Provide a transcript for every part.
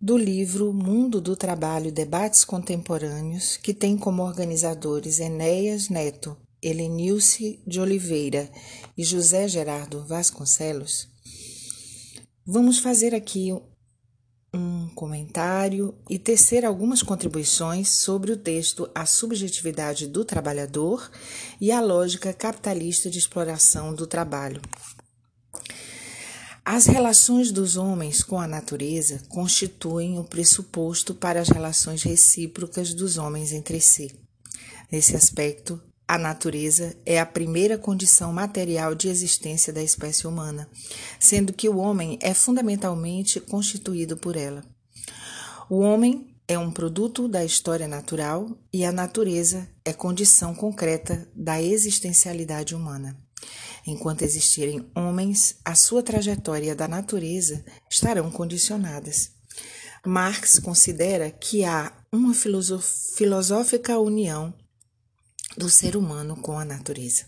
do livro Mundo do Trabalho Debates Contemporâneos, que tem como organizadores Enéas Neto, Helenilce de Oliveira e José Gerardo Vasconcelos, vamos fazer aqui um comentário e tecer algumas contribuições sobre o texto A Subjetividade do Trabalhador e a Lógica Capitalista de Exploração do Trabalho. As relações dos homens com a natureza constituem o pressuposto para as relações recíprocas dos homens entre si. Nesse aspecto, a natureza é a primeira condição material de existência da espécie humana, sendo que o homem é fundamentalmente constituído por ela. O homem é um produto da história natural e a natureza é condição concreta da existencialidade humana. Enquanto existirem homens, a sua trajetória da natureza estarão condicionadas. Marx considera que há uma filosófica união do ser humano com a natureza.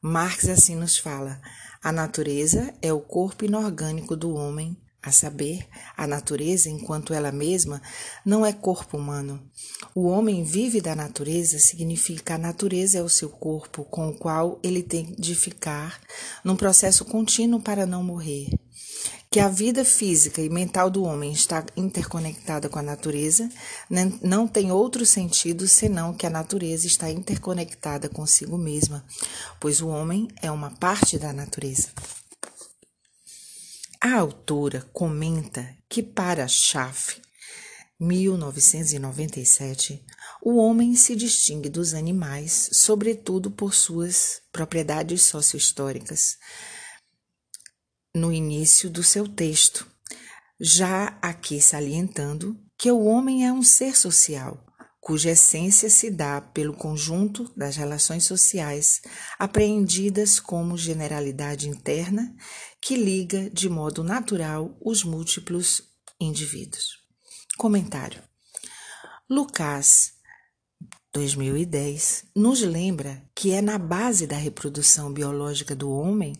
Marx assim nos fala: a natureza é o corpo inorgânico do homem, a saber, a natureza, enquanto ela mesma, não é corpo humano. O homem vive da natureza significa a natureza é o seu corpo com o qual ele tem de ficar num processo contínuo para não morrer que a vida física e mental do homem está interconectada com a natureza, não tem outro sentido senão que a natureza está interconectada consigo mesma, pois o homem é uma parte da natureza. A autora comenta que para Schaff, 1997, o homem se distingue dos animais, sobretudo por suas propriedades sociohistóricas. No início do seu texto, já aqui salientando que o homem é um ser social, cuja essência se dá pelo conjunto das relações sociais apreendidas como generalidade interna que liga de modo natural os múltiplos indivíduos. Comentário. Lucas 2010 nos lembra que é na base da reprodução biológica do homem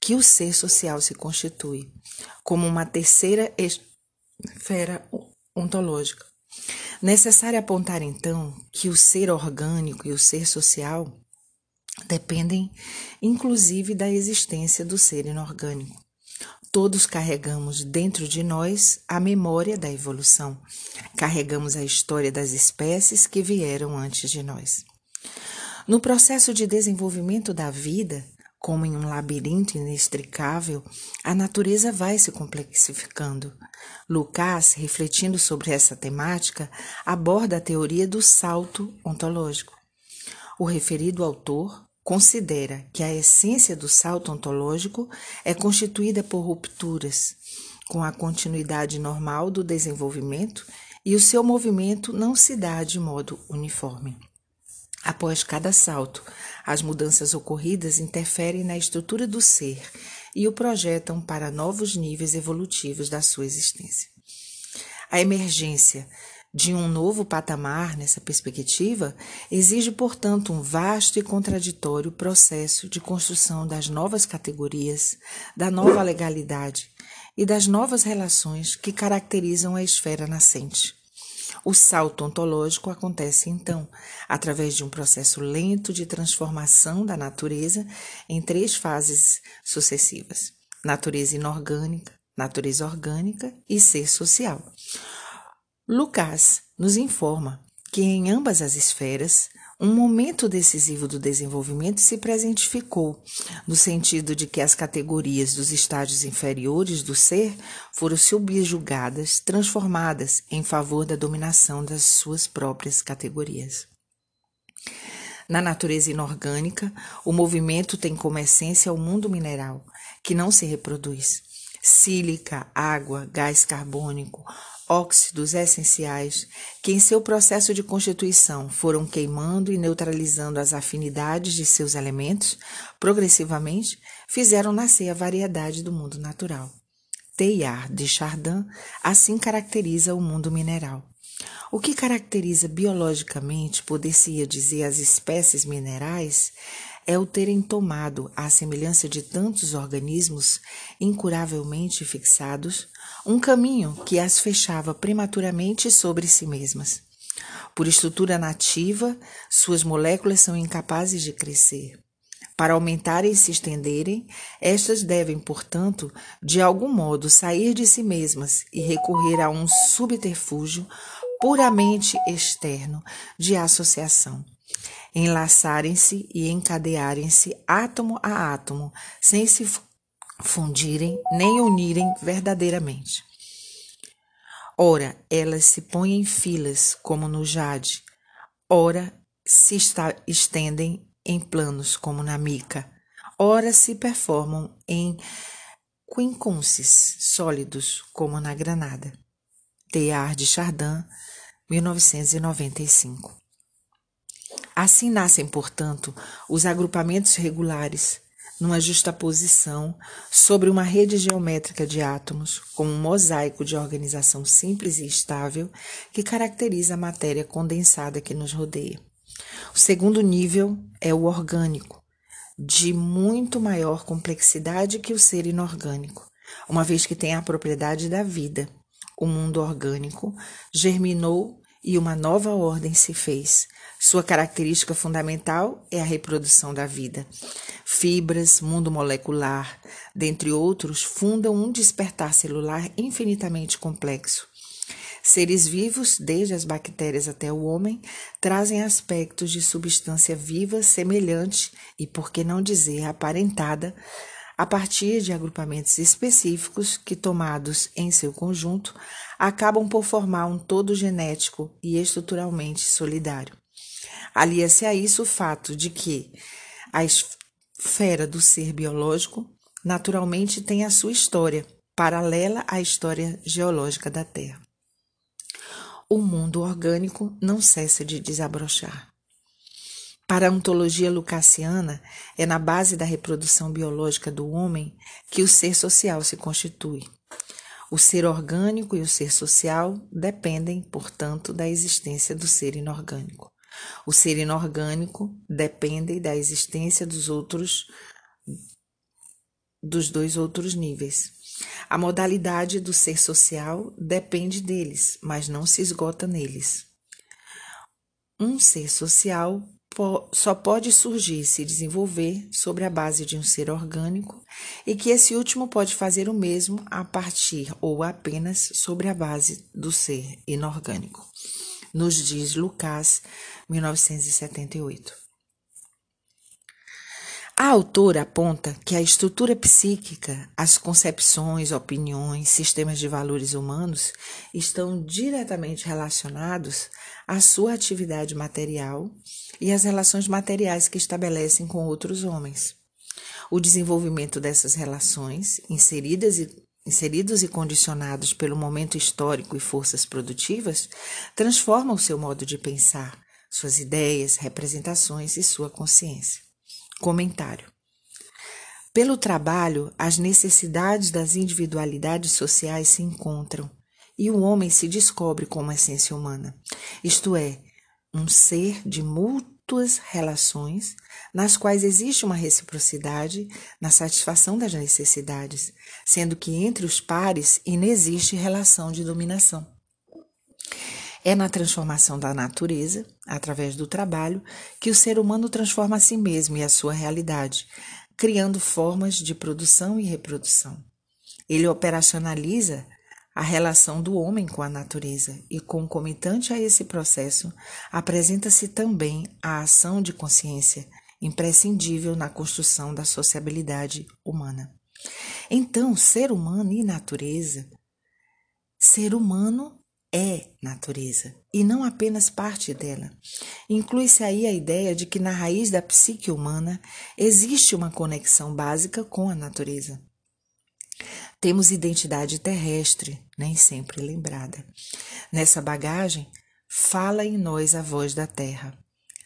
que o ser social se constitui, como uma terceira esfera ontológica. Necessário apontar então que o ser orgânico e o ser social dependem inclusive da existência do ser inorgânico. Todos carregamos dentro de nós a memória da evolução, carregamos a história das espécies que vieram antes de nós. No processo de desenvolvimento da vida, como em um labirinto inextricável, a natureza vai se complexificando. Lucas, refletindo sobre essa temática, aborda a teoria do salto ontológico. O referido autor considera que a essência do salto ontológico é constituída por rupturas, com a continuidade normal do desenvolvimento e o seu movimento não se dá de modo uniforme. Após cada salto, as mudanças ocorridas interferem na estrutura do ser e o projetam para novos níveis evolutivos da sua existência. A emergência de um novo patamar nessa perspectiva exige, portanto, um vasto e contraditório processo de construção das novas categorias, da nova legalidade e das novas relações que caracterizam a esfera nascente. O salto ontológico acontece, então, através de um processo lento de transformação da natureza em três fases sucessivas: natureza inorgânica, natureza orgânica e ser social. Lucas nos informa que em ambas as esferas, um momento decisivo do desenvolvimento se presentificou, no sentido de que as categorias dos estágios inferiores do ser foram subjugadas, transformadas em favor da dominação das suas próprias categorias. Na natureza inorgânica, o movimento tem como essência o mundo mineral, que não se reproduz. Sílica, água, gás carbônico, óxidos essenciais que, em seu processo de constituição, foram queimando e neutralizando as afinidades de seus elementos, progressivamente fizeram nascer a variedade do mundo natural. Teilhard de Chardin assim caracteriza o mundo mineral. O que caracteriza biologicamente, poder-se dizer, as espécies minerais é o terem tomado, à semelhança de tantos organismos incuravelmente fixados, um caminho que as fechava prematuramente sobre si mesmas. Por estrutura nativa, suas moléculas são incapazes de crescer. Para aumentarem e se estenderem, estas devem, portanto, de algum modo sair de si mesmas e recorrer a um subterfúgio puramente externo de associação. Enlaçarem-se e encadearem-se átomo a átomo, sem se fundirem nem unirem verdadeiramente. Ora, elas se põem em filas, como no jade, ora se estendem em planos, como na mica, ora se performam em quincunces sólidos, como na granada. Teilhard de Chardin, 1995. Assim nascem, portanto, os agrupamentos regulares, numa justaposição sobre uma rede geométrica de átomos, como um mosaico de organização simples e estável que caracteriza a matéria condensada que nos rodeia. O segundo nível é o orgânico, de muito maior complexidade que o ser inorgânico, uma vez que tem a propriedade da vida. O mundo orgânico germinou e uma nova ordem se fez. Sua característica fundamental é a reprodução da vida. Fibras, mundo molecular, dentre outros, fundam um despertar celular infinitamente complexo. Seres vivos, desde as bactérias até o homem, trazem aspectos de substância viva semelhante e, por que não dizer, aparentada a partir de agrupamentos específicos que, tomados em seu conjunto, acabam por formar um todo genético e estruturalmente solidário. Alia-se a isso o fato de que a esfera do ser biológico naturalmente tem a sua história, paralela à história geológica da Terra. O mundo orgânico não cessa de desabrochar. Para a ontologia lucassiana, é na base da reprodução biológica do homem que o ser social se constitui. O ser orgânico e o ser social dependem, portanto, da existência do ser inorgânico. O ser inorgânico depende da existência dos outros dos dois outros níveis. A modalidade do ser social depende deles, mas não se esgota neles. Um ser social só pode surgir e se desenvolver sobre a base de um ser orgânico e que esse último pode fazer o mesmo a partir ou apenas sobre a base do ser inorgânico. Nos diz Lucas, 1978. A autora aponta que a estrutura psíquica, as concepções, opiniões, sistemas de valores humanos estão diretamente relacionados à sua atividade material e às relações materiais que estabelecem com outros homens. O desenvolvimento dessas relações, inseridas e inseridos e condicionados pelo momento histórico e forças produtivas, transforma o seu modo de pensar, suas ideias, representações e sua consciência. Comentário. Pelo trabalho, as necessidades das individualidades sociais se encontram e o homem se descobre como essência humana, isto é, um ser de mútuas relações nas quais existe uma reciprocidade na satisfação das necessidades, sendo que entre os pares inexiste relação de dominação. É na transformação da natureza, através do trabalho, que o ser humano transforma a si mesmo e a sua realidade, criando formas de produção e reprodução. Ele operacionaliza a relação do homem com a natureza e, concomitante a esse processo, apresenta-se também a ação de consciência, imprescindível na construção da sociabilidade humana. Então, ser humano e natureza, ser humano é natureza e não apenas parte dela. Inclui-se aí a ideia de que na raiz da psique humana existe uma conexão básica com a natureza. Temos identidade terrestre, nem sempre lembrada. Nessa bagagem, fala em nós a voz da terra.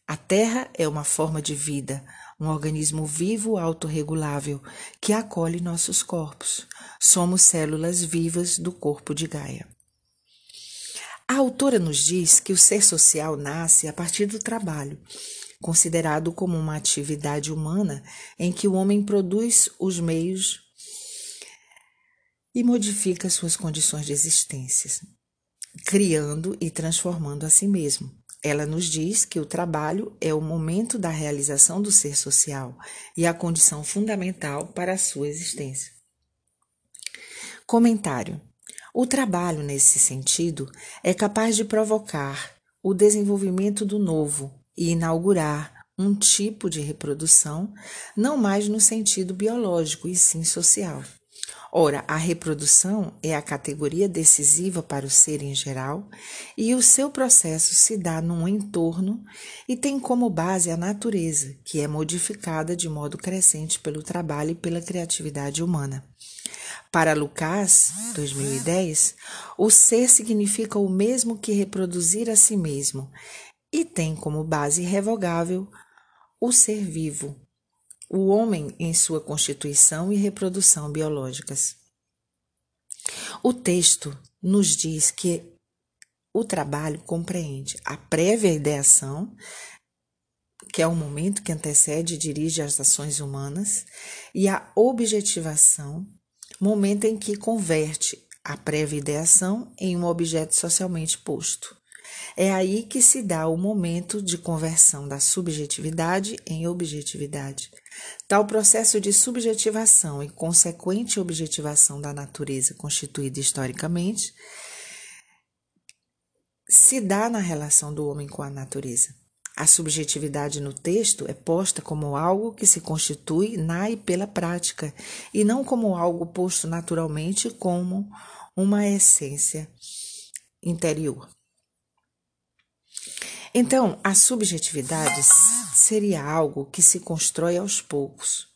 A terra é uma forma de vida, um organismo vivo autorregulável que acolhe nossos corpos. Somos células vivas do corpo de Gaia. A autora nos diz que o ser social nasce a partir do trabalho, considerado como uma atividade humana em que o homem produz os meios e modifica suas condições de existência, criando e transformando a si mesmo. Ela nos diz que o trabalho é o momento da realização do ser social e a condição fundamental para a sua existência. Comentário: O trabalho, nesse sentido, é capaz de provocar o desenvolvimento do novo e inaugurar um tipo de reprodução, não mais no sentido biológico, e sim social. Ora, a reprodução é a categoria decisiva para o ser em geral, e o seu processo se dá num entorno e tem como base a natureza, que é modificada de modo crescente pelo trabalho e pela criatividade humana. Para Lucas, 2010, o ser significa o mesmo que reproduzir a si mesmo e tem como base irrevogável o ser vivo, o homem em sua constituição e reprodução biológicas. O texto nos diz que o trabalho compreende a prévia ideação, que é o momento que antecede e dirige as ações humanas, e a objetivação, momento em que converte a prévia ideação em um objeto socialmente posto. É aí que se dá o momento de conversão da subjetividade em objetividade. Tal processo de subjetivação e consequente objetivação da natureza constituída historicamente se dá na relação do homem com a natureza. A subjetividade no texto é posta como algo que se constitui na e pela prática, e não como algo posto naturalmente como uma essência interior. Então, a subjetividade seria algo que se constrói aos poucos.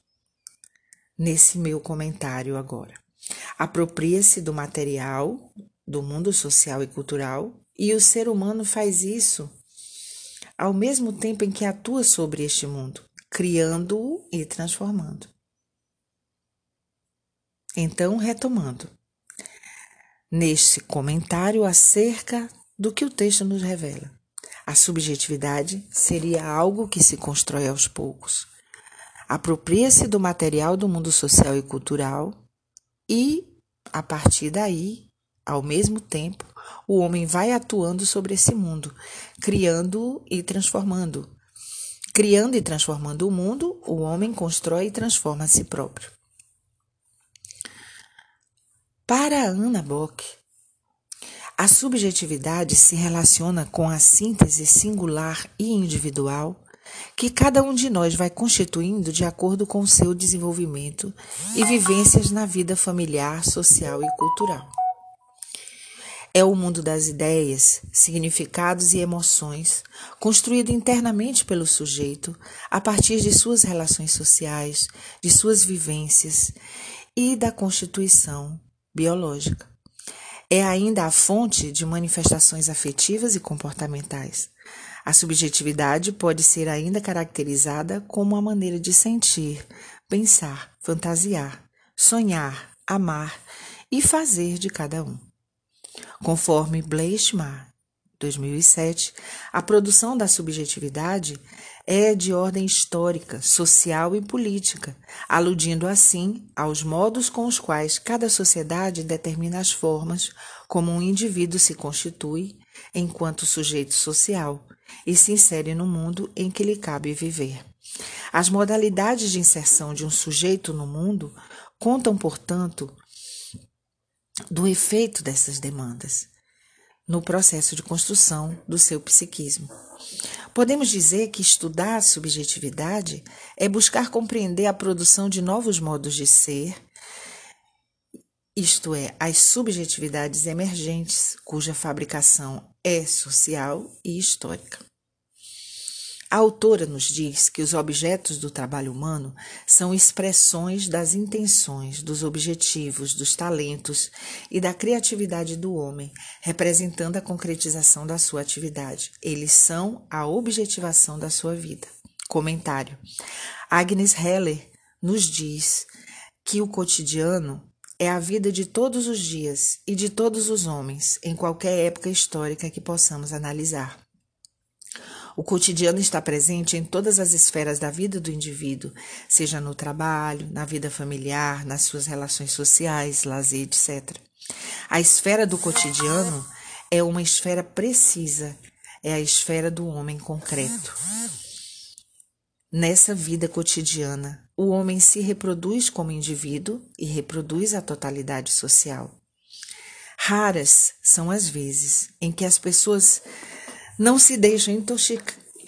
Nesse meu comentário agora, apropria-se do material, do mundo social e cultural, e o ser humano faz isso ao mesmo tempo em que atua sobre este mundo, criando-o e transformando. Então, retomando, neste comentário acerca do que o texto nos revela. A subjetividade seria algo que se constrói aos poucos. Apropria-se do material do mundo social e cultural e, a partir daí, ao mesmo tempo, o homem vai atuando sobre esse mundo, criando e transformando. Criando e transformando o mundo, o homem constrói e transforma a si próprio. Para Ana Bock, a subjetividade se relaciona com a síntese singular e individual que cada um de nós vai constituindo de acordo com o seu desenvolvimento e vivências na vida familiar, social e cultural. É o mundo das ideias, significados e emoções, construído internamente pelo sujeito a partir de suas relações sociais, de suas vivências e da constituição biológica é ainda a fonte de manifestações afetivas e comportamentais. A subjetividade pode ser ainda caracterizada como a maneira de sentir, pensar, fantasiar, sonhar, amar e fazer de cada um. Conforme Bleichmar, 2007, a produção da subjetividade é de ordem histórica, social e política, aludindo assim aos modos com os quais cada sociedade determina as formas como um indivíduo se constitui enquanto sujeito social e se insere no mundo em que lhe cabe viver. As modalidades de inserção de um sujeito no mundo contam, portanto, do efeito dessas demandas no processo de construção do seu psiquismo. Podemos dizer que estudar a subjetividade é buscar compreender a produção de novos modos de ser, isto é, as subjetividades emergentes, cuja fabricação é social e histórica. A autora nos diz que os objetos do trabalho humano são expressões das intenções, dos objetivos, dos talentos e da criatividade do homem, representando a concretização da sua atividade. Eles são a objetivação da sua vida. Comentário. Agnes Heller nos diz que o cotidiano é a vida de todos os dias e de todos os homens, em qualquer época histórica que possamos analisar. O cotidiano está presente em todas as esferas da vida do indivíduo, seja no trabalho, na vida familiar, nas suas relações sociais, lazer, etc. A esfera do cotidiano é uma esfera precisa, é a esfera do homem concreto. Nessa vida cotidiana, o homem se reproduz como indivíduo e reproduz a totalidade social. Raras são as vezes em que as pessoas não se deixam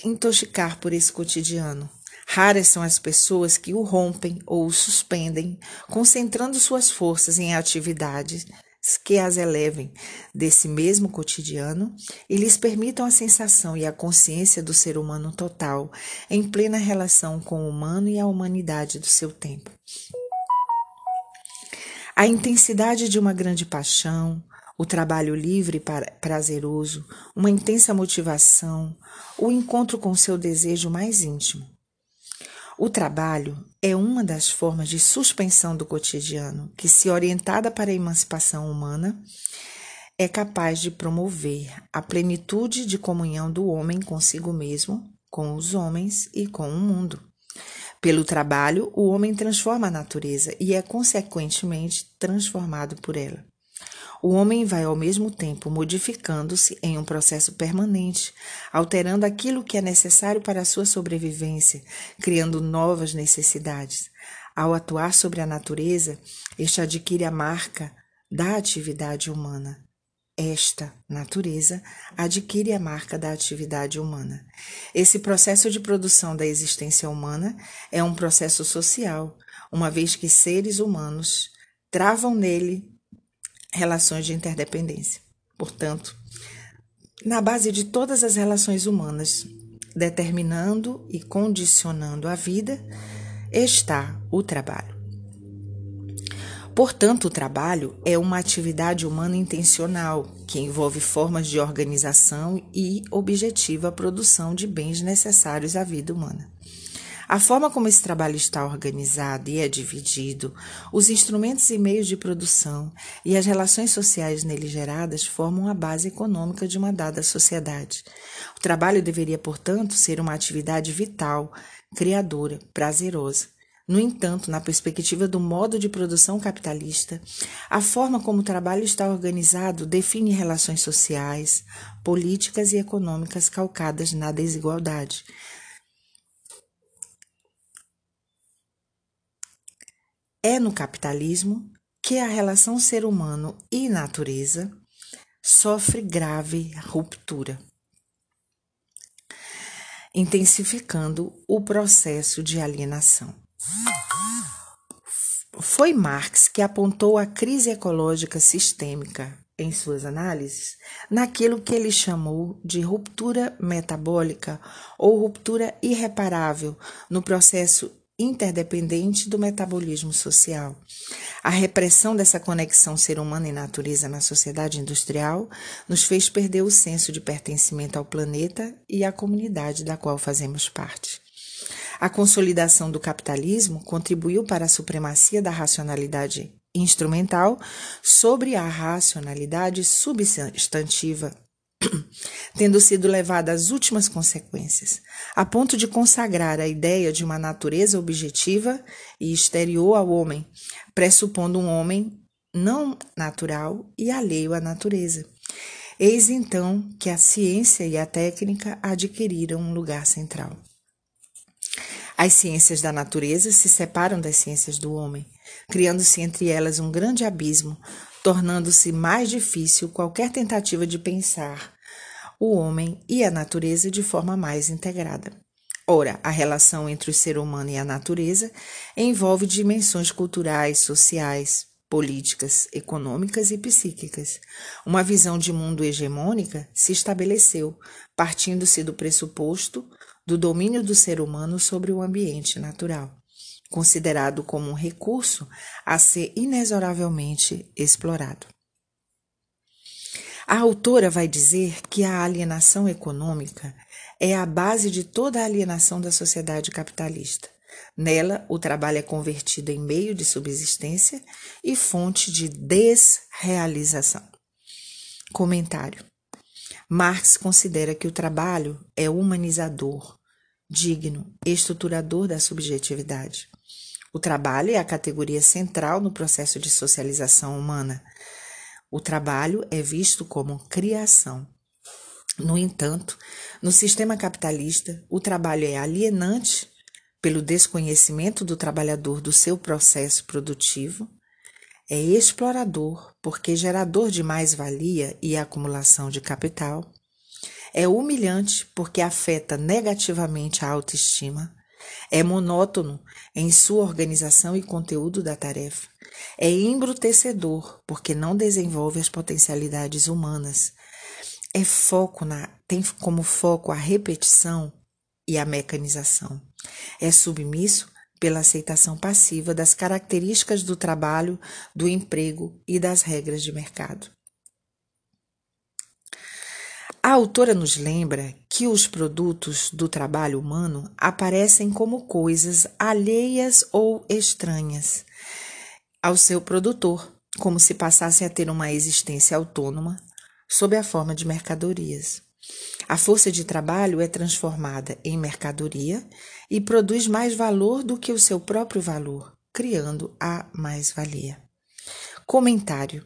intoxicar por esse cotidiano. Raras são as pessoas que o rompem ou o suspendem, concentrando suas forças em atividades que as elevem desse mesmo cotidiano e lhes permitam a sensação e a consciência do ser humano total, em plena relação com o humano e a humanidade do seu tempo. A intensidade de uma grande paixão, o trabalho livre e prazeroso, uma intensa motivação, o encontro com seu desejo mais íntimo. O trabalho é uma das formas de suspensão do cotidiano que, se orientada para a emancipação humana, é capaz de promover a plenitude de comunhão do homem consigo mesmo, com os homens e com o mundo. Pelo trabalho, o homem transforma a natureza e é, consequentemente, transformado por ela. O homem vai ao mesmo tempo modificando-se em um processo permanente, alterando aquilo que é necessário para a sua sobrevivência, criando novas necessidades. Ao atuar sobre a natureza, este adquire a marca da atividade humana. Esta natureza adquire a marca da atividade humana. Esse processo de produção da existência humana é um processo social, uma vez que seres humanos travam nele relações de interdependência. Portanto, na base de todas as relações humanas, determinando e condicionando a vida, está o trabalho. Portanto, o trabalho é uma atividade humana intencional que envolve formas de organização e objetiva a produção de bens necessários à vida humana. A forma como esse trabalho está organizado e é dividido, os instrumentos e meios de produção e as relações sociais nele geradas formam a base econômica de uma dada sociedade. O trabalho deveria, portanto, ser uma atividade vital, criadora, prazerosa. No entanto, na perspectiva do modo de produção capitalista, a forma como o trabalho está organizado define relações sociais, políticas e econômicas calcadas na desigualdade. É no capitalismo que a relação ser humano e natureza sofre grave ruptura, intensificando o processo de alienação. Foi Marx que apontou a crise ecológica sistêmica em suas análises naquilo que ele chamou de ruptura metabólica ou ruptura irreparável no processo interdependente do metabolismo social. A repressão dessa conexão ser humano e natureza na sociedade industrial nos fez perder o senso de pertencimento ao planeta e à comunidade da qual fazemos parte. A consolidação do capitalismo contribuiu para a supremacia da racionalidade instrumental sobre a racionalidade substantiva tendo sido levada às últimas consequências, a ponto de consagrar a ideia de uma natureza objetiva e exterior ao homem, pressupondo um homem não natural e alheio à natureza. Eis então que a ciência e a técnica adquiriram um lugar central. As ciências da natureza se separam das ciências do homem, criando-se entre elas um grande abismo, tornando-se mais difícil qualquer tentativa de pensar o homem e a natureza de forma mais integrada. Ora, a relação entre o ser humano e a natureza envolve dimensões culturais, sociais, políticas, econômicas e psíquicas. Uma visão de mundo hegemônica se estabeleceu, partindo-se do pressuposto do domínio do ser humano sobre o ambiente natural considerado como um recurso a ser inexoravelmente explorado. A autora vai dizer que a alienação econômica é a base de toda a alienação da sociedade capitalista. Nela, o trabalho é convertido em meio de subsistência e fonte de desrealização. Comentário: Marx considera que o trabalho é humanizador, digno, estruturador da subjetividade. O trabalho é a categoria central no processo de socialização humana. O trabalho é visto como criação. No entanto, no sistema capitalista, o trabalho é alienante pelo desconhecimento do trabalhador do seu processo produtivo, é explorador porque gerador de mais-valia e acumulação de capital, é humilhante porque afeta negativamente a autoestima, é monótono em sua organização e conteúdo da tarefa. É embrutecedor, porque não desenvolve as potencialidades humanas. É foco na, tem como foco a repetição e a mecanização. É submisso pela aceitação passiva das características do trabalho, do emprego e das regras de mercado. A autora nos lembra que os produtos do trabalho humano aparecem como coisas alheias ou estranhas ao seu produtor, como se passassem a ter uma existência autônoma sob a forma de mercadorias. A força de trabalho é transformada em mercadoria e produz mais valor do que o seu próprio valor, criando a mais-valia. Comentário: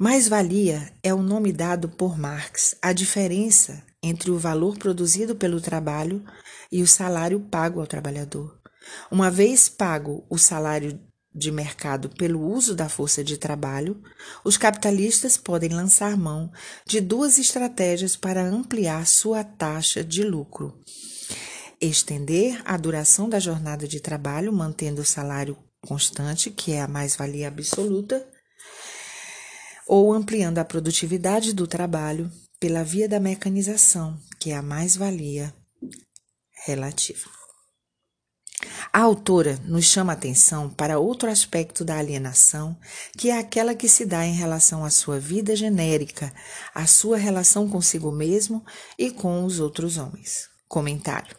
mais-valia é o nome dado por Marx à diferença entre o valor produzido pelo trabalho e o salário pago ao trabalhador. Uma vez pago o salário de mercado pelo uso da força de trabalho, os capitalistas podem lançar mão de duas estratégias para ampliar sua taxa de lucro: estender a duração da jornada de trabalho, mantendo o salário constante, que é a mais-valia absoluta, ou ampliando a produtividade do trabalho pela via da mecanização, que é a mais-valia relativa. A autora nos chama atenção para outro aspecto da alienação, que é aquela que se dá em relação à sua vida genérica, à sua relação consigo mesmo e com os outros homens. Comentário.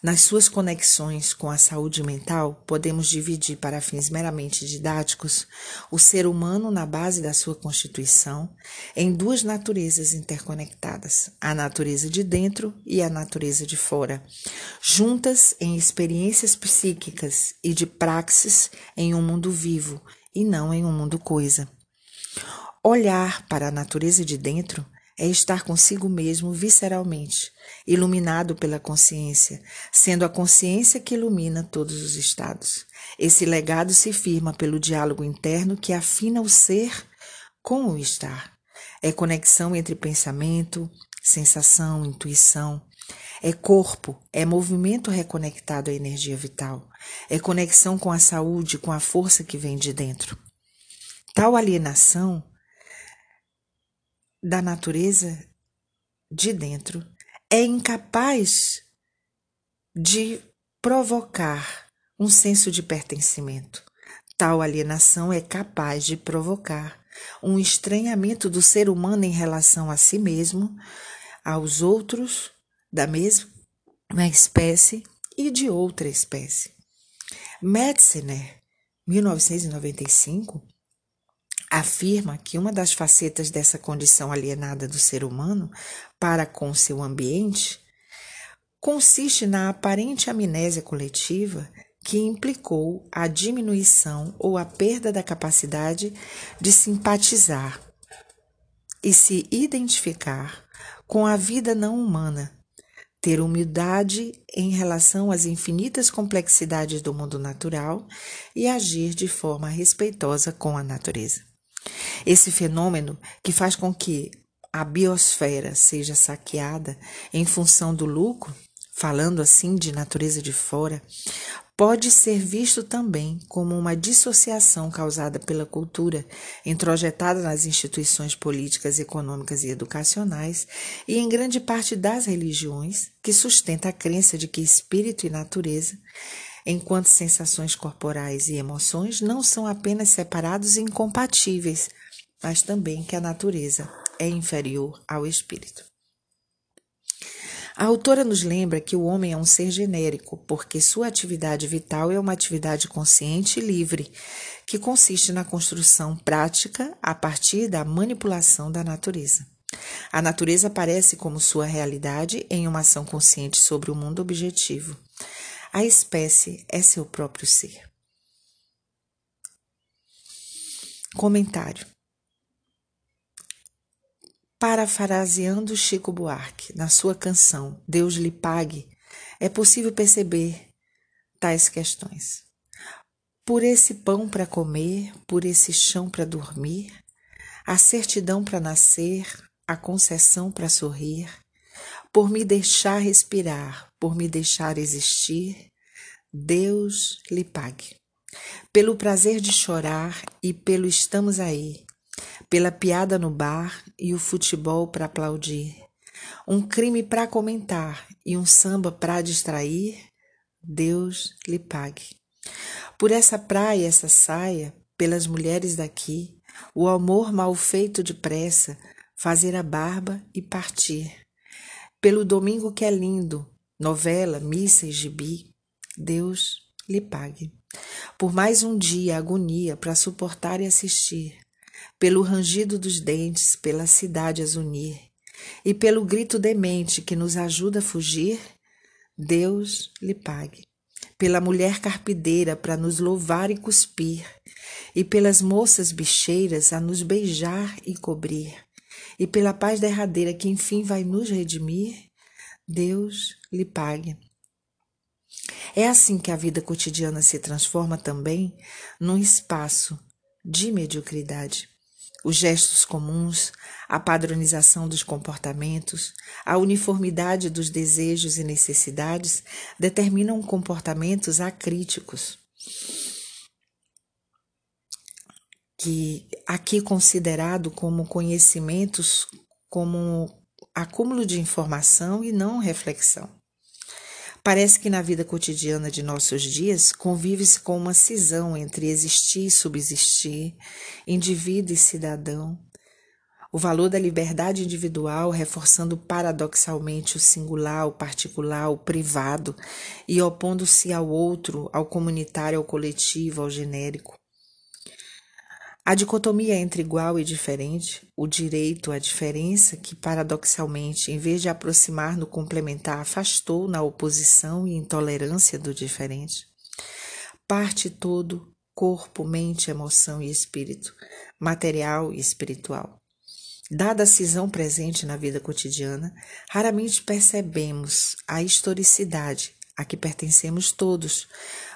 Nas suas conexões com a saúde mental, podemos dividir para fins meramente didáticos o ser humano na base da sua constituição em duas naturezas interconectadas, a natureza de dentro e a natureza de fora, juntas em experiências psíquicas e de praxis em um mundo vivo e não em um mundo coisa. Olhar para a natureza de dentro é estar consigo mesmo visceralmente, iluminado pela consciência, sendo a consciência que ilumina todos os estados. Esse legado se firma pelo diálogo interno que afina o ser com o estar. É conexão entre pensamento, sensação, intuição. É corpo, é movimento reconectado à energia vital. É conexão com a saúde, com a força que vem de dentro. Tal alienação da natureza de dentro é incapaz de provocar um senso de pertencimento. Tal alienação é capaz de provocar um estranhamento do ser humano em relação a si mesmo, aos outros da mesma espécie e de outra espécie. Metzner, 1995, afirma que uma das facetas dessa condição alienada do ser humano para com seu ambiente consiste na aparente amnésia coletiva que implicou a diminuição ou a perda da capacidade de simpatizar e se identificar com a vida não humana, ter humildade em relação às infinitas complexidades do mundo natural e agir de forma respeitosa com a natureza. Esse fenômeno que faz com que a biosfera seja saqueada em função do lucro, falando assim de natureza de fora, pode ser visto também como uma dissociação causada pela cultura, introjetada nas instituições políticas, econômicas e educacionais e em grande parte das religiões, que sustenta a crença de que espírito e natureza enquanto sensações corporais e emoções não são apenas separados e incompatíveis, mas também que a natureza é inferior ao espírito. A autora nos lembra que o homem é um ser genérico, porque sua atividade vital é uma atividade consciente e livre, que consiste na construção prática a partir da manipulação da natureza. A natureza aparece como sua realidade em uma ação consciente sobre o mundo objetivo. A espécie é seu próprio ser. Comentário. Parafraseando Chico Buarque, na sua canção Deus lhe pague, é possível perceber tais questões. Por esse pão para comer, por esse chão para dormir, a certidão para nascer, a concessão para sorrir, por me deixar respirar, por me deixar existir, Deus lhe pague. Pelo prazer de chorar e pelo estamos aí, pela piada no bar e o futebol para aplaudir, um crime para comentar e um samba para distrair, Deus lhe pague. Por essa praia, essa saia, pelas mulheres daqui, o amor mal feito depressa, fazer a barba e partir. Pelo domingo que é lindo, novela, missa e gibi, Deus lhe pague. Por mais um dia agonia para suportar e assistir, pelo rangido dos dentes, pela cidade as unir, e pelo grito demente que nos ajuda a fugir, Deus lhe pague. Pela mulher carpideira para nos louvar e cuspir, e pelas moças bicheiras a nos beijar e cobrir, e pela paz derradeira que enfim vai nos redimir, Deus lhe pague. É assim que a vida cotidiana se transforma também num espaço de mediocridade. Os gestos comuns, a padronização dos comportamentos, a uniformidade dos desejos e necessidades determinam comportamentos acríticos que aqui considerado como conhecimentos como acúmulo de informação e não reflexão. Parece que na vida cotidiana de nossos dias convive-se com uma cisão entre existir e subsistir, indivíduo e cidadão, o valor da liberdade individual reforçando paradoxalmente o singular, o particular, o privado e opondo-se ao outro, ao comunitário, ao coletivo, ao genérico. A dicotomia entre igual e diferente, o direito à diferença, que paradoxalmente, em vez de aproximar no complementar, afastou na oposição e intolerância do diferente. Parte todo, corpo, mente, emoção e espírito, material e espiritual. Dada a cisão presente na vida cotidiana, raramente percebemos a historicidade a que pertencemos todos,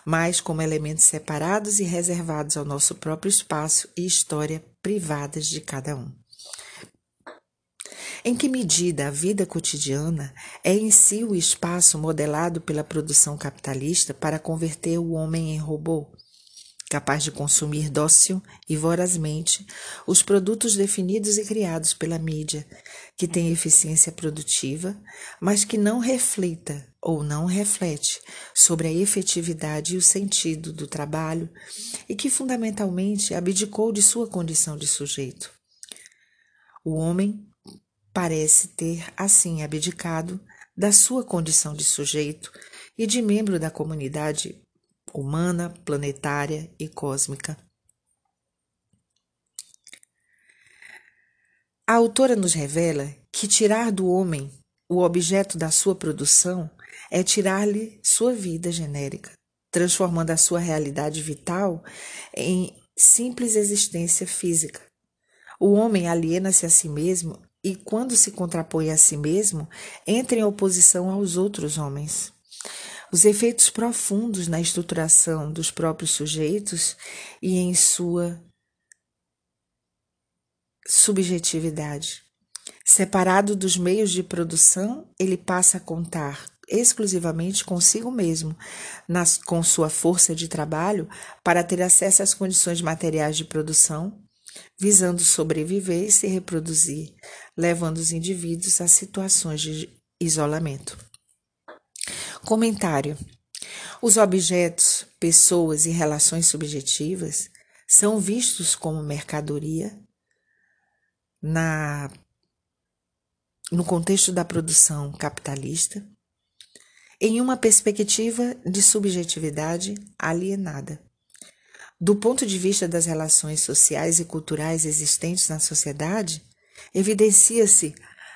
mas como elementos separados e reservados ao nosso próprio espaço e história privadas de cada um. Em que medida a vida cotidiana é em si o espaço modelado pela produção capitalista para converter o homem em robô? capaz de consumir dócil e vorazmente os produtos definidos e criados pela mídia, que tem eficiência produtiva, mas que não reflita ou não reflete sobre a efetividade e o sentido do trabalho e que fundamentalmente abdicou de sua condição de sujeito. O homem parece ter assim abdicado da sua condição de sujeito e de membro da comunidade humana, planetária e cósmica. A autora nos revela que tirar do homem o objeto da sua produção é tirar-lhe sua vida genérica, transformando a sua realidade vital em simples existência física. O homem aliena-se a si mesmo e, quando se contrapõe a si mesmo, entra em oposição aos outros homens. Os efeitos profundos na estruturação dos próprios sujeitos e em sua subjetividade. Separado dos meios de produção, ele passa a contar exclusivamente consigo mesmo, nas, com sua força de trabalho, para ter acesso às condições materiais de produção, visando sobreviver e se reproduzir, levando os indivíduos a situações de isolamento. Comentário: Os objetos, pessoas e relações subjetivas são vistos como mercadoria na no contexto da produção capitalista, em uma perspectiva de subjetividade alienada. Do ponto de vista das relações sociais e culturais existentes na sociedade, evidencia-se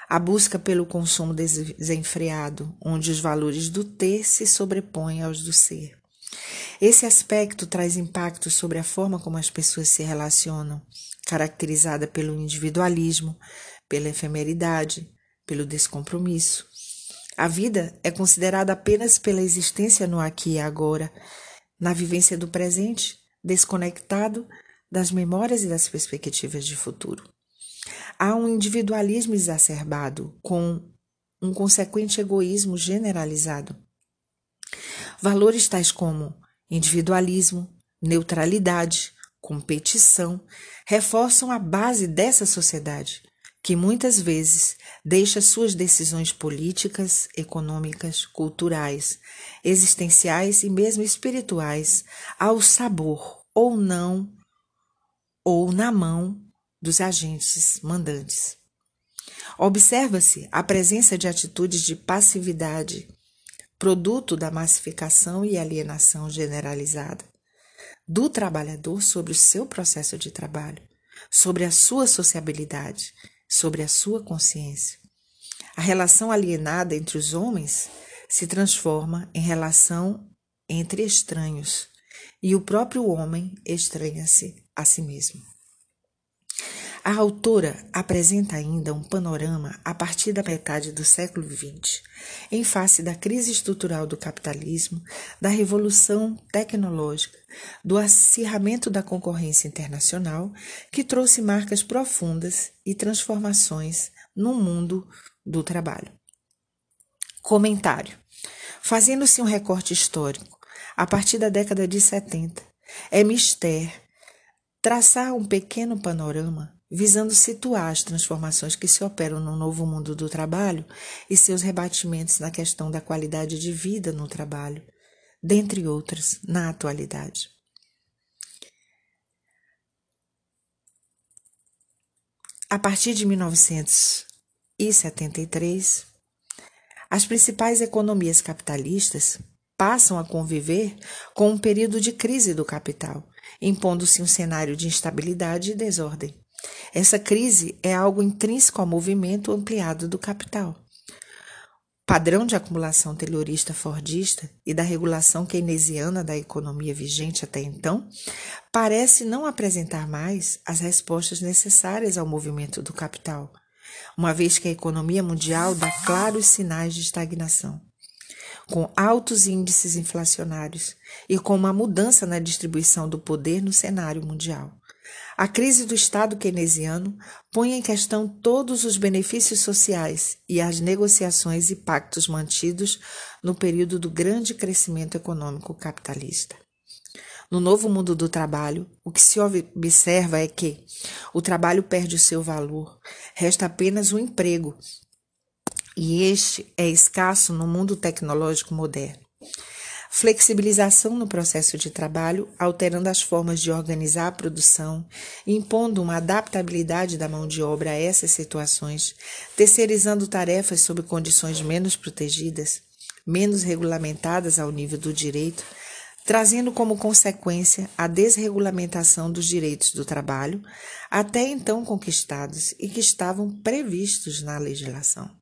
a busca pelo consumo desenfreado, onde os valores do ter se sobrepõem aos do ser. Esse aspecto traz impacto sobre a forma como as pessoas se relacionam, caracterizada pelo individualismo, pela efemeridade, pelo descompromisso. A vida é considerada apenas pela existência no aqui e agora, na vivência do presente, desconectado das memórias e das perspectivas de futuro. Há um individualismo exacerbado, com um consequente egoísmo generalizado. Valores tais como individualismo, neutralidade, competição reforçam a base dessa sociedade, que muitas vezes deixa suas decisões políticas, econômicas, culturais, existenciais e mesmo espirituais ao sabor ou não ou na mão dos agentes mandantes. Observa-se a presença de atitudes de passividade, produto da massificação e alienação generalizada do trabalhador sobre o seu processo de trabalho, sobre a sua sociabilidade, sobre a sua consciência. A relação alienada entre os homens se transforma em relação entre estranhos, e o próprio homem estranha-se a si mesmo. A autora apresenta ainda um panorama a partir da metade do século XX, em face da crise estrutural do capitalismo, da revolução tecnológica, do acirramento da concorrência internacional, que trouxe marcas profundas e transformações no mundo do trabalho. Comentário: Fazendo-se um recorte histórico, a partir da década de 70, é mistério traçar um pequeno panorama visando situar as transformações que se operam no novo mundo do trabalho e seus rebatimentos na questão da qualidade de vida no trabalho, dentre outras, na atualidade. A partir de 1973, as principais economias capitalistas passam a conviver com um período de crise do capital, impondo-se um cenário de instabilidade e desordem. Essa crise é algo intrínseco ao movimento ampliado do capital. Padrão de acumulação terrorista fordista e da regulação keynesiana da economia vigente até então parece não apresentar mais as respostas necessárias ao movimento do capital, uma vez que a economia mundial dá claros sinais de estagnação com altos índices inflacionários e com uma mudança na distribuição do poder no cenário mundial. A crise do Estado keynesiano põe em questão todos os benefícios sociais e as negociações e pactos mantidos no período do grande crescimento econômico capitalista. No novo mundo do trabalho, o que se observa é que o trabalho perde o seu valor, resta apenas o emprego, e este é escasso no mundo tecnológico moderno. Flexibilização no processo de trabalho, alterando as formas de organizar a produção, impondo uma adaptabilidade da mão de obra a essas situações, terceirizando tarefas sob condições menos protegidas, menos regulamentadas ao nível do direito, trazendo como consequência a desregulamentação dos direitos do trabalho, até então conquistados e que estavam previstos na legislação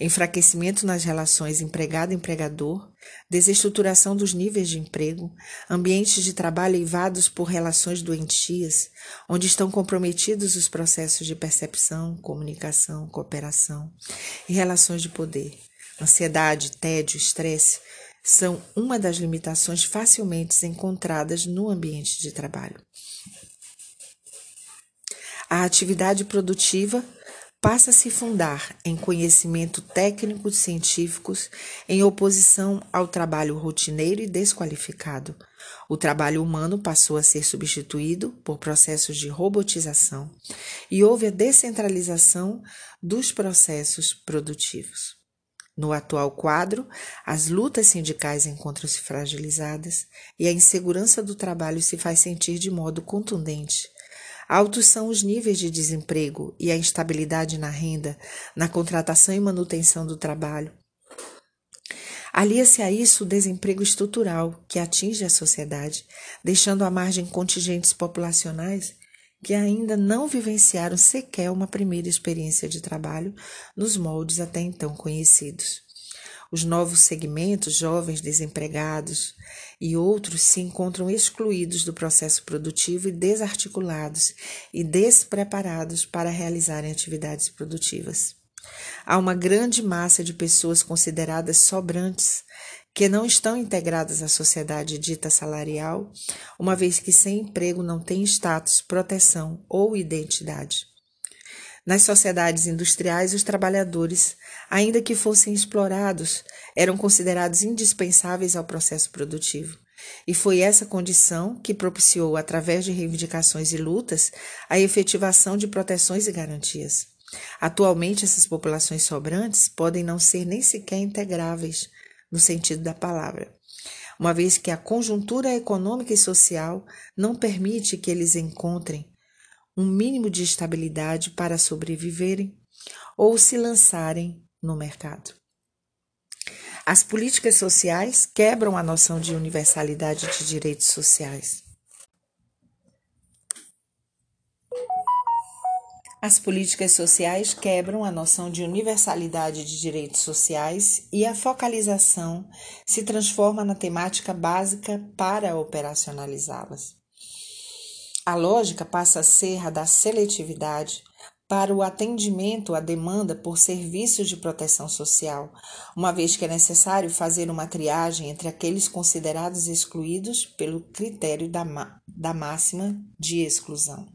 enfraquecimento nas relações empregado-empregador, desestruturação dos níveis de emprego, ambientes de trabalho eivados por relações doentias, onde estão comprometidos os processos de percepção, comunicação, cooperação e relações de poder. Ansiedade, tédio, estresse são uma das limitações facilmente encontradas no ambiente de trabalho. A atividade produtiva passa a se fundar em conhecimento técnico científicos em oposição ao trabalho rotineiro e desqualificado. O trabalho humano passou a ser substituído por processos de robotização e houve a descentralização dos processos produtivos. No atual quadro, as lutas sindicais encontram-se fragilizadas e a insegurança do trabalho se faz sentir de modo contundente Altos são os níveis de desemprego e a instabilidade na renda, na contratação e manutenção do trabalho. Alia-se a isso o desemprego estrutural que atinge a sociedade, deixando à margem contingentes populacionais que ainda não vivenciaram sequer uma primeira experiência de trabalho nos moldes até então conhecidos. Os novos segmentos, jovens desempregados e outros, se encontram excluídos do processo produtivo e desarticulados e despreparados para realizarem atividades produtivas. Há uma grande massa de pessoas consideradas sobrantes que não estão integradas à sociedade dita salarial, uma vez que sem emprego não têm status, proteção ou identidade. Nas sociedades industriais, os trabalhadores, ainda que fossem explorados, eram considerados indispensáveis ao processo produtivo. E foi essa condição que propiciou, através de reivindicações e lutas, a efetivação de proteções e garantias. Atualmente, essas populações sobrantes podem não ser nem sequer integráveis, no sentido da palavra, uma vez que a conjuntura econômica e social não permite que eles encontrem um mínimo de estabilidade para sobreviverem ou se lançarem no mercado. As políticas sociais quebram a noção de universalidade de direitos sociais. As políticas sociais quebram a noção de universalidade de direitos sociais e a focalização se transforma na temática básica para operacionalizá-las. A lógica passa a ser a da seletividade para o atendimento à demanda por serviços de proteção social, uma vez que é necessário fazer uma triagem entre aqueles considerados excluídos pelo critério da, da máxima de exclusão.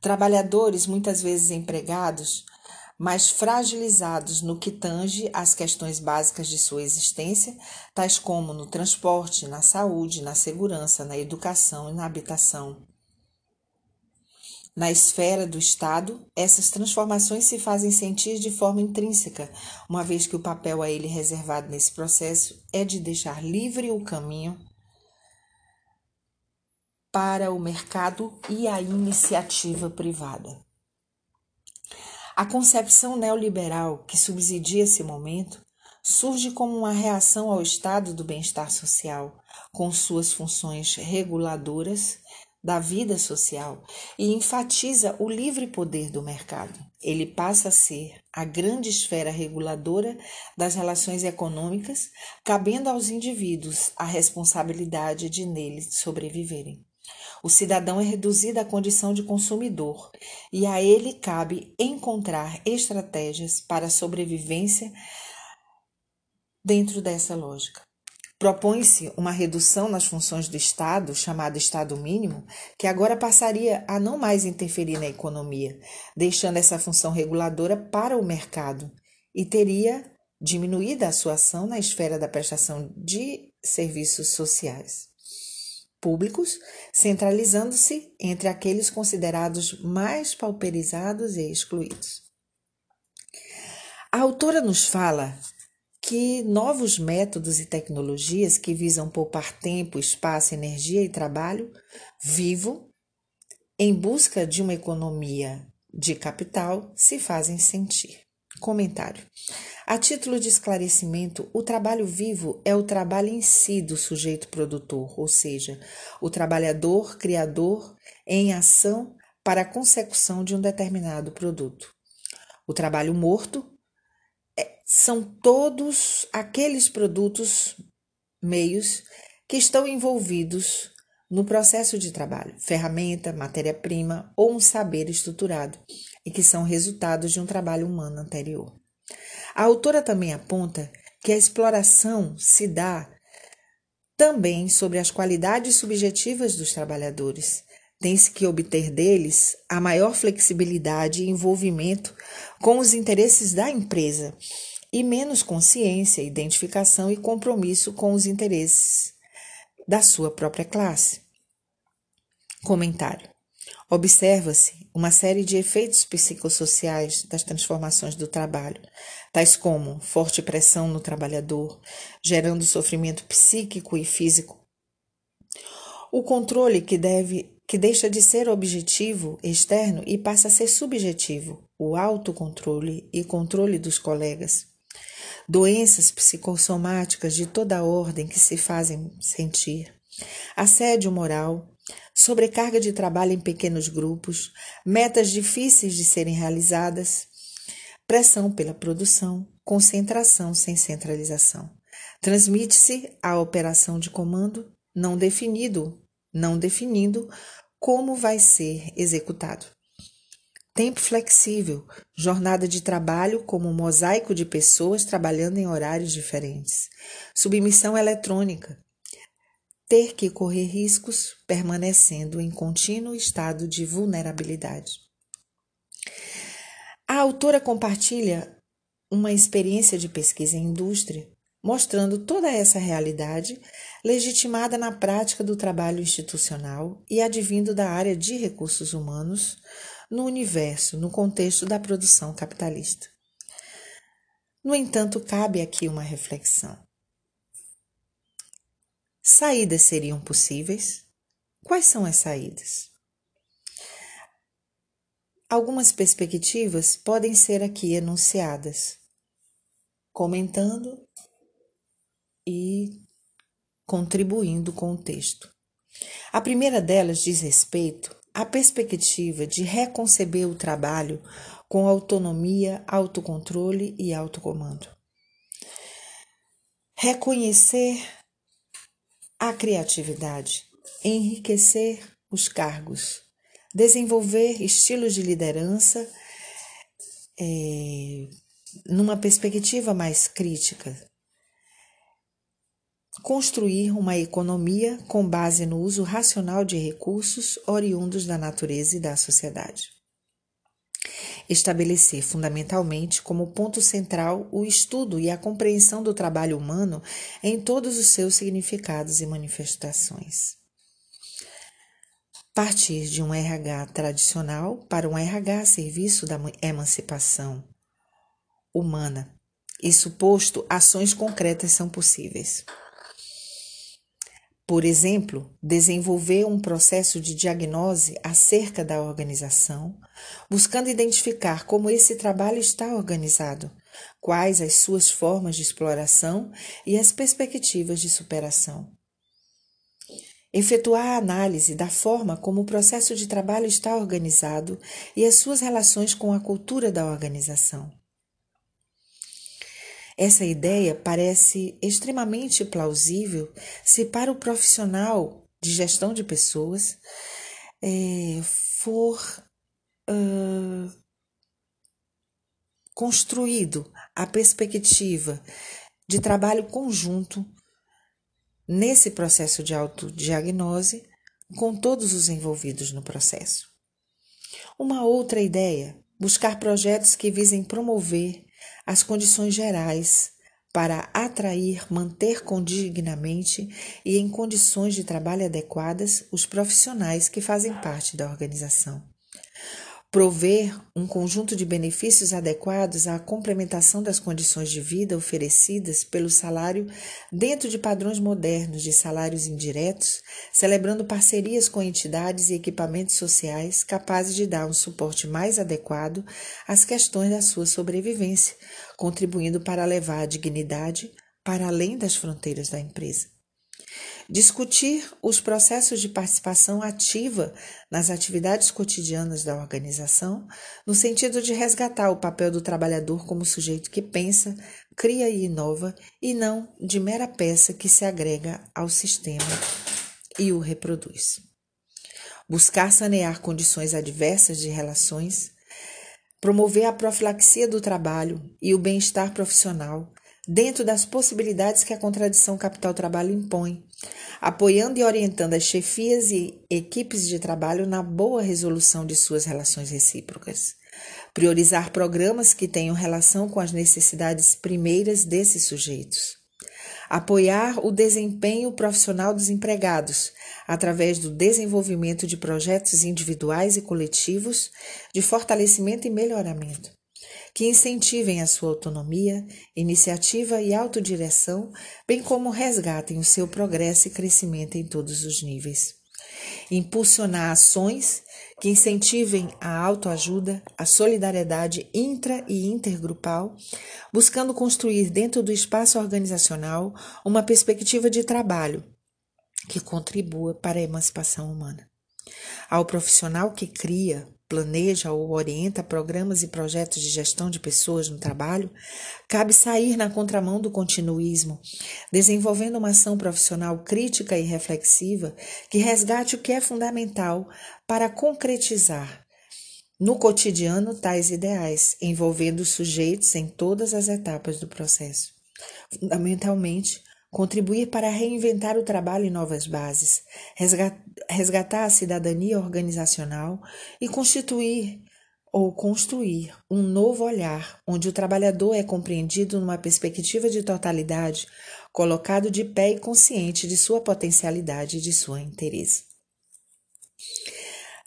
Trabalhadores muitas vezes empregados, mas fragilizados no que tange às questões básicas de sua existência, tais como no transporte, na saúde, na segurança, na educação e na habitação. Na esfera do Estado, essas transformações se fazem sentir de forma intrínseca, uma vez que o papel a ele reservado nesse processo é de deixar livre o caminho para o mercado e a iniciativa privada. A concepção neoliberal que subsidia esse momento surge como uma reação ao estado do bem-estar social, com suas funções reguladoras da vida social e enfatiza o livre poder do mercado. Ele passa a ser a grande esfera reguladora das relações econômicas, cabendo aos indivíduos a responsabilidade de nele sobreviverem. O cidadão é reduzido à condição de consumidor e a ele cabe encontrar estratégias para a sobrevivência dentro dessa lógica. Propõe-se uma redução nas funções do Estado, chamado Estado mínimo, que agora passaria a não mais interferir na economia, deixando essa função reguladora para o mercado e teria diminuído a sua ação na esfera da prestação de serviços sociais públicos, centralizando-se entre aqueles considerados mais pauperizados e excluídos. A autora nos fala que novos métodos e tecnologias que visam poupar tempo, espaço, energia e trabalho vivo em busca de uma economia de capital se fazem sentir. Comentário. A título de esclarecimento, o trabalho vivo é o trabalho em si do sujeito produtor, ou seja, o trabalhador criador em ação para a consecução de um determinado produto. O trabalho morto são todos aqueles produtos, meios que estão envolvidos no processo de trabalho, ferramenta, matéria-prima ou um saber estruturado e que são resultados de um trabalho humano anterior. A autora também aponta que a exploração se dá também sobre as qualidades subjetivas dos trabalhadores. Tem-se que obter deles a maior flexibilidade e envolvimento com os interesses da empresa e menos consciência, identificação e compromisso com os interesses da sua própria classe. Comentário. Observa-se uma série de efeitos psicossociais das transformações do trabalho, tais como forte pressão no trabalhador, gerando sofrimento psíquico e físico. O controle que deve que deixa de ser objetivo externo e passa a ser subjetivo, o autocontrole e controle dos colegas. Doenças psicossomáticas de toda ordem que se fazem sentir, assédio moral, sobrecarga de trabalho em pequenos grupos, metas difíceis de serem realizadas, pressão pela produção, concentração sem centralização. Transmite-se a operação de comando não definido, não definindo como vai ser executado. Tempo flexível, jornada de trabalho como um mosaico de pessoas trabalhando em horários diferentes. Submissão eletrônica, ter que correr riscos permanecendo em contínuo estado de vulnerabilidade. A autora compartilha uma experiência de pesquisa em indústria, mostrando toda essa realidade legitimada na prática do trabalho institucional e advindo da área de recursos humanos no universo, no contexto da produção capitalista. No entanto, cabe aqui uma reflexão. Saídas seriam possíveis? Quais são as saídas? Algumas perspectivas podem ser aqui enunciadas, comentando e contribuindo com o texto. A primeira delas diz respeito à perspectiva de reconceber o trabalho com autonomia, autocontrole e autocomando. Reconhecer a criatividade, enriquecer os cargos, desenvolver estilos de liderança é, numa perspectiva mais crítica, construir uma economia com base no uso racional de recursos oriundos da natureza e da sociedade estabelecer fundamentalmente como ponto central o estudo e a compreensão do trabalho humano em todos os seus significados e manifestações. Partir de um RH tradicional para um RH a serviço da emancipação humana. E suposto, ações concretas são possíveis. Por exemplo, desenvolver um processo de diagnose acerca da organização, buscando identificar como esse trabalho está organizado, quais as suas formas de exploração e as perspectivas de superação. Efetuar a análise da forma como o processo de trabalho está organizado e as suas relações com a cultura da organização essa ideia parece extremamente plausível se para o profissional de gestão de pessoas é, for uh, construído a perspectiva de trabalho conjunto nesse processo de autodiagnose com todos os envolvidos no processo. Uma outra ideia, buscar projetos que visem promover as condições gerais para atrair, manter condignamente e em condições de trabalho adequadas os profissionais que fazem parte da organização prover um conjunto de benefícios adequados à complementação das condições de vida oferecidas pelo salário dentro de padrões modernos de salários indiretos, celebrando parcerias com entidades e equipamentos sociais capazes de dar um suporte mais adequado às questões da sua sobrevivência, contribuindo para levar a dignidade para além das fronteiras da empresa. Discutir os processos de participação ativa nas atividades cotidianas da organização, no sentido de resgatar o papel do trabalhador como sujeito que pensa, cria e inova, e não de mera peça que se agrega ao sistema e o reproduz. Buscar sanear condições adversas de relações, promover a profilaxia do trabalho e o bem-estar profissional, dentro das possibilidades que a contradição capital-trabalho impõe, apoiando e orientando as chefias e equipes de trabalho na boa resolução de suas relações recíprocas. Priorizar programas que tenham relação com as necessidades primeiras desses sujeitos. Apoiar o desempenho profissional dos empregados, através do desenvolvimento de projetos individuais e coletivos de fortalecimento e melhoramento que incentivem a sua autonomia, iniciativa e autodireção, bem como resgatem o seu progresso e crescimento em todos os níveis. impulsionar ações que incentivem a autoajuda, a solidariedade intra e intergrupal, buscando construir dentro do espaço organizacional uma perspectiva de trabalho que contribua para a emancipação humana. Ao profissional que cria, planeja ou orienta programas e projetos de gestão de pessoas no trabalho, cabe sair na contramão do continuismo, desenvolvendo uma ação profissional crítica e reflexiva que resgate o que é fundamental para concretizar no cotidiano tais ideais, envolvendo os sujeitos em todas as etapas do processo. Fundamentalmente, contribuir para reinventar o trabalho em novas bases, resgatar a cidadania organizacional e constituir ou construir um novo olhar onde o trabalhador é compreendido numa perspectiva de totalidade, colocado de pé e consciente de sua potencialidade e de sua interesse.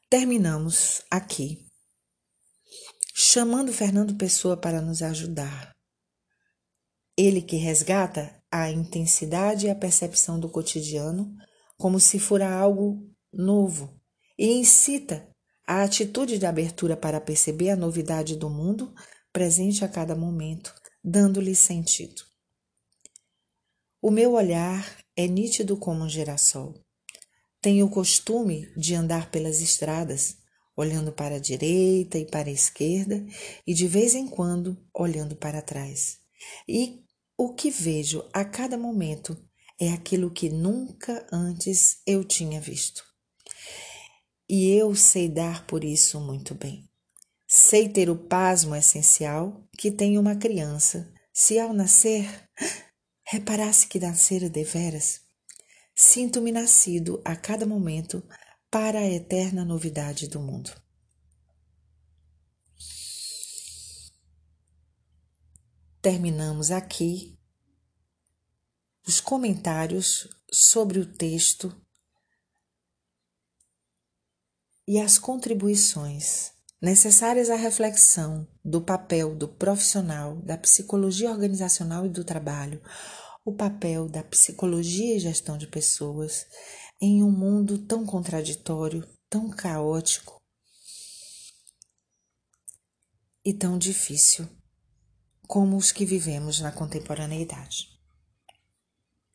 Terminamos aqui, chamando Fernando Pessoa para nos ajudar. Ele que resgata a intensidade e a percepção do cotidiano como se fora algo novo e incita a atitude de abertura para perceber a novidade do mundo presente a cada momento, dando-lhe sentido. O meu olhar é nítido como um girassol. Tenho o costume de andar pelas estradas, olhando para a direita e para a esquerda e de vez em quando olhando para trás. E o que vejo a cada momento é aquilo que nunca antes eu tinha visto. E eu sei dar por isso muito bem. Sei ter o pasmo essencial que tem uma criança, se ao nascer reparasse que nascera deveras. Sinto-me nascido a cada momento para a eterna novidade do mundo. Terminamos aqui os comentários sobre o texto e as contribuições necessárias à reflexão do papel do profissional da psicologia organizacional e do trabalho, o papel da psicologia e gestão de pessoas em um mundo tão contraditório, tão caótico e tão difícil como os que vivemos na contemporaneidade.